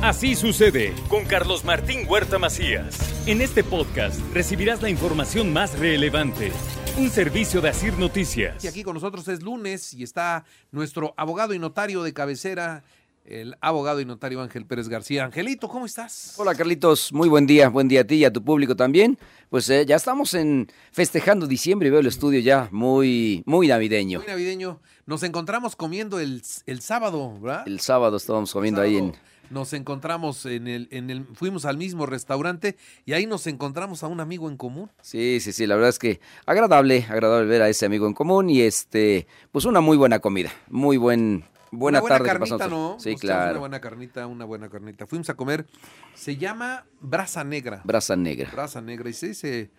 Así sucede con Carlos Martín Huerta Macías. En este podcast recibirás la información más relevante. Un servicio de Asir Noticias. Y aquí con nosotros es lunes y está nuestro abogado y notario de cabecera, el abogado y notario Ángel Pérez García. Angelito, ¿cómo estás? Hola Carlitos, muy buen día, buen día a ti y a tu público también. Pues eh, ya estamos en festejando diciembre y veo el estudio ya muy, muy navideño. Muy navideño. Nos encontramos comiendo el, el sábado, ¿verdad? El sábado estábamos comiendo ahí en nos encontramos en el, en el, fuimos al mismo restaurante y ahí nos encontramos a un amigo en común. Sí, sí, sí, la verdad es que agradable, agradable ver a ese amigo en común y este, pues una muy buena comida, muy buen, buena, buena tarde. Carnita, ¿no? Sí, claro. Una buena carnita, una buena carnita. Fuimos a comer, se llama Brasa Negra. Brasa Negra. Brasa Negra y se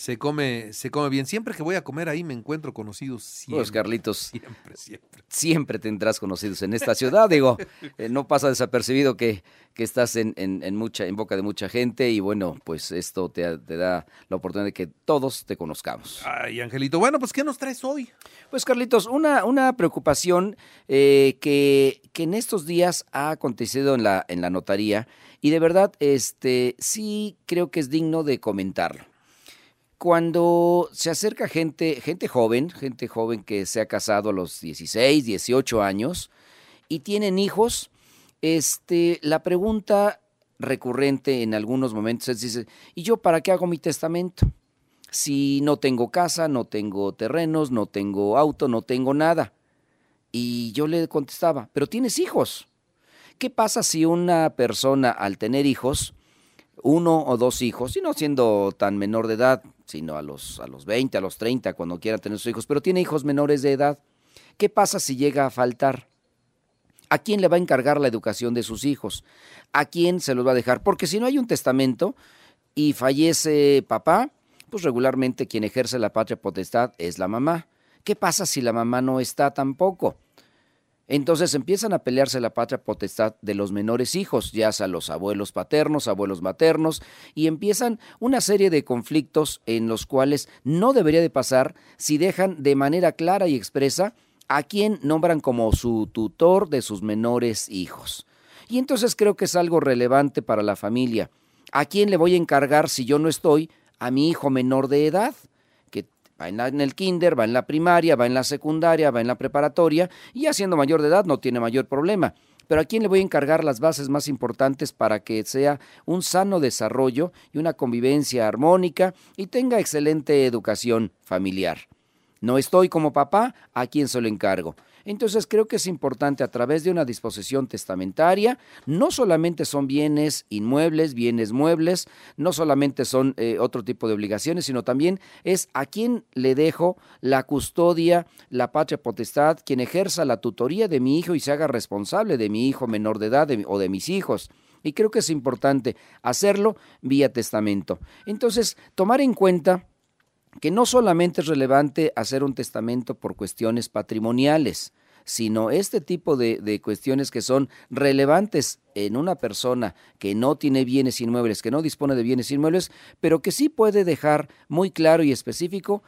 se come, se come bien. Siempre que voy a comer ahí me encuentro conocidos. Siempre, pues Carlitos, siempre, siempre. Siempre tendrás conocidos en esta ciudad. Digo, eh, no pasa desapercibido que, que estás en, en, mucha, en boca de mucha gente y bueno, pues esto te, te, da la oportunidad de que todos te conozcamos. Ay, Angelito. Bueno, pues ¿qué nos traes hoy? Pues Carlitos, una, una preocupación eh, que, que en estos días ha acontecido en la, en la notaría y de verdad este, sí creo que es digno de comentarlo cuando se acerca gente, gente joven, gente joven que se ha casado a los 16, 18 años y tienen hijos, este, la pregunta recurrente en algunos momentos es, dice, ¿y yo para qué hago mi testamento? Si no tengo casa, no tengo terrenos, no tengo auto, no tengo nada. Y yo le contestaba, pero tienes hijos. ¿Qué pasa si una persona al tener hijos, uno o dos hijos, y no siendo tan menor de edad, sino a los, a los 20, a los 30, cuando quiera tener sus hijos, pero tiene hijos menores de edad. ¿Qué pasa si llega a faltar? ¿A quién le va a encargar la educación de sus hijos? ¿A quién se los va a dejar? Porque si no hay un testamento y fallece papá, pues regularmente quien ejerce la patria potestad es la mamá. ¿Qué pasa si la mamá no está tampoco? Entonces empiezan a pelearse la patria potestad de los menores hijos, ya sea los abuelos paternos, abuelos maternos, y empiezan una serie de conflictos en los cuales no debería de pasar si dejan de manera clara y expresa a quien nombran como su tutor de sus menores hijos. Y entonces creo que es algo relevante para la familia. ¿A quién le voy a encargar si yo no estoy? A mi hijo menor de edad va en, el kinder, va en la primaria, va en la secundaria, va en la preparatoria y ya siendo mayor de edad no tiene mayor problema. Pero a quién le voy a encargar las bases más importantes para que sea un sano desarrollo y una convivencia armónica y tenga excelente educación familiar. No estoy como papá, ¿a quién se lo encargo? Entonces creo que es importante a través de una disposición testamentaria, no solamente son bienes inmuebles, bienes muebles, no solamente son eh, otro tipo de obligaciones, sino también es a quién le dejo la custodia, la patria potestad, quien ejerza la tutoría de mi hijo y se haga responsable de mi hijo menor de edad o de mis hijos. Y creo que es importante hacerlo vía testamento. Entonces, tomar en cuenta que no solamente es relevante hacer un testamento por cuestiones patrimoniales, sino este tipo de, cuestiones que son relevantes en una persona que no tiene bienes inmuebles, que no dispone de bienes inmuebles, pero que sí puede dejar muy claro y específico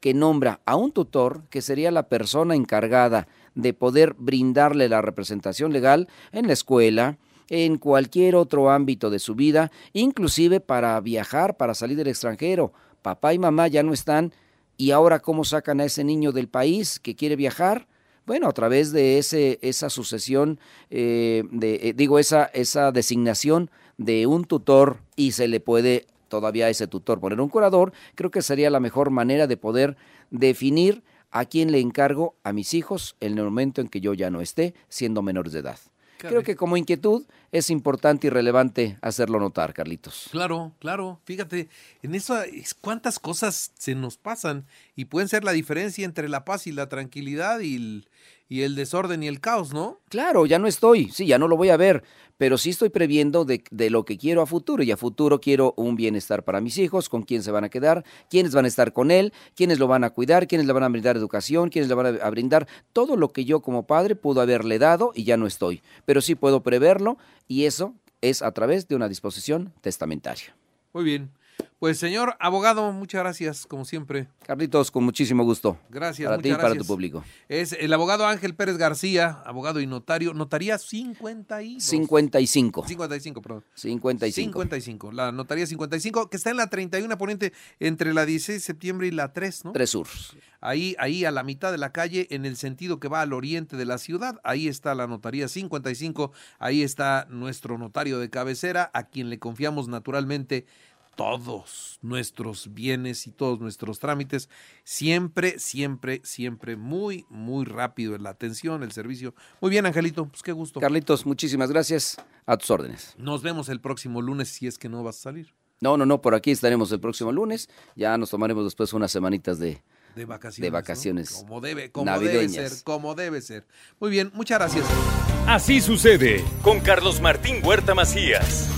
que nombra a un tutor, que sería la persona encargada de poder brindarle la representación legal en la escuela, en cualquier otro ámbito de su vida, inclusive para viajar, para salir del extranjero papá y mamá ya no están, y ahora cómo sacan a ese niño del país que quiere viajar? Bueno, a través de ese, esa sucesión, eh, de, eh, digo, esa, esa designación de un tutor y se le puede todavía a ese tutor poner un curador, creo que sería la mejor manera de poder definir a quién le encargo a mis hijos en el momento en que yo ya no esté siendo menores de edad. Creo que como inquietud es importante y relevante hacerlo notar, Carlitos. Claro, claro. Fíjate, en eso cuántas cosas se nos pasan y pueden ser la diferencia entre la paz y la tranquilidad y el, y el desorden y el caos, ¿no? Claro, ya no estoy, sí, ya no lo voy a ver, pero sí estoy previendo de, de, lo que quiero a futuro y a futuro quiero un bienestar para mis hijos, con quién se van a quedar, quiénes van a estar con él, quiénes lo van a cuidar, quiénes le van a brindar educación, quiénes le van a brindar todo lo que yo como padre pudo haberle dado y ya no estoy, pero sí puedo preverlo y eso es a través de una disposición testamentaria. Muy bien. Pues señor abogado, muchas gracias, como siempre. Carlitos, con muchísimo gusto. Gracias. Para ti y para tu público. Es el abogado Ángel Pérez García, abogado y notario, notaría 52. 55. 55, perdón. 55. 55, la notaría 55, que está en la 31 poniente entre la 16 de septiembre y la 3, ¿no? Tres sur. Ahí, ahí a la mitad de la calle, en el sentido que va al oriente de la ciudad, ahí está la notaría 55, ahí está nuestro notario de cabecera, a quien le confiamos naturalmente todos nuestros bienes y todos nuestros trámites, siempre, siempre, siempre muy, muy rápido en la atención, el servicio. Muy bien, Angelito, pues qué gusto. Carlitos, muchísimas gracias. A tus órdenes. Nos vemos el próximo lunes si es que no vas a salir. No, no, no, por aquí estaremos el próximo lunes. Ya nos tomaremos después unas semanitas de... De vacaciones. De ¿no? vacaciones Como debe, como debe ser, como debe ser. Muy bien, muchas gracias. Así sucede con Carlos Martín Huerta Macías.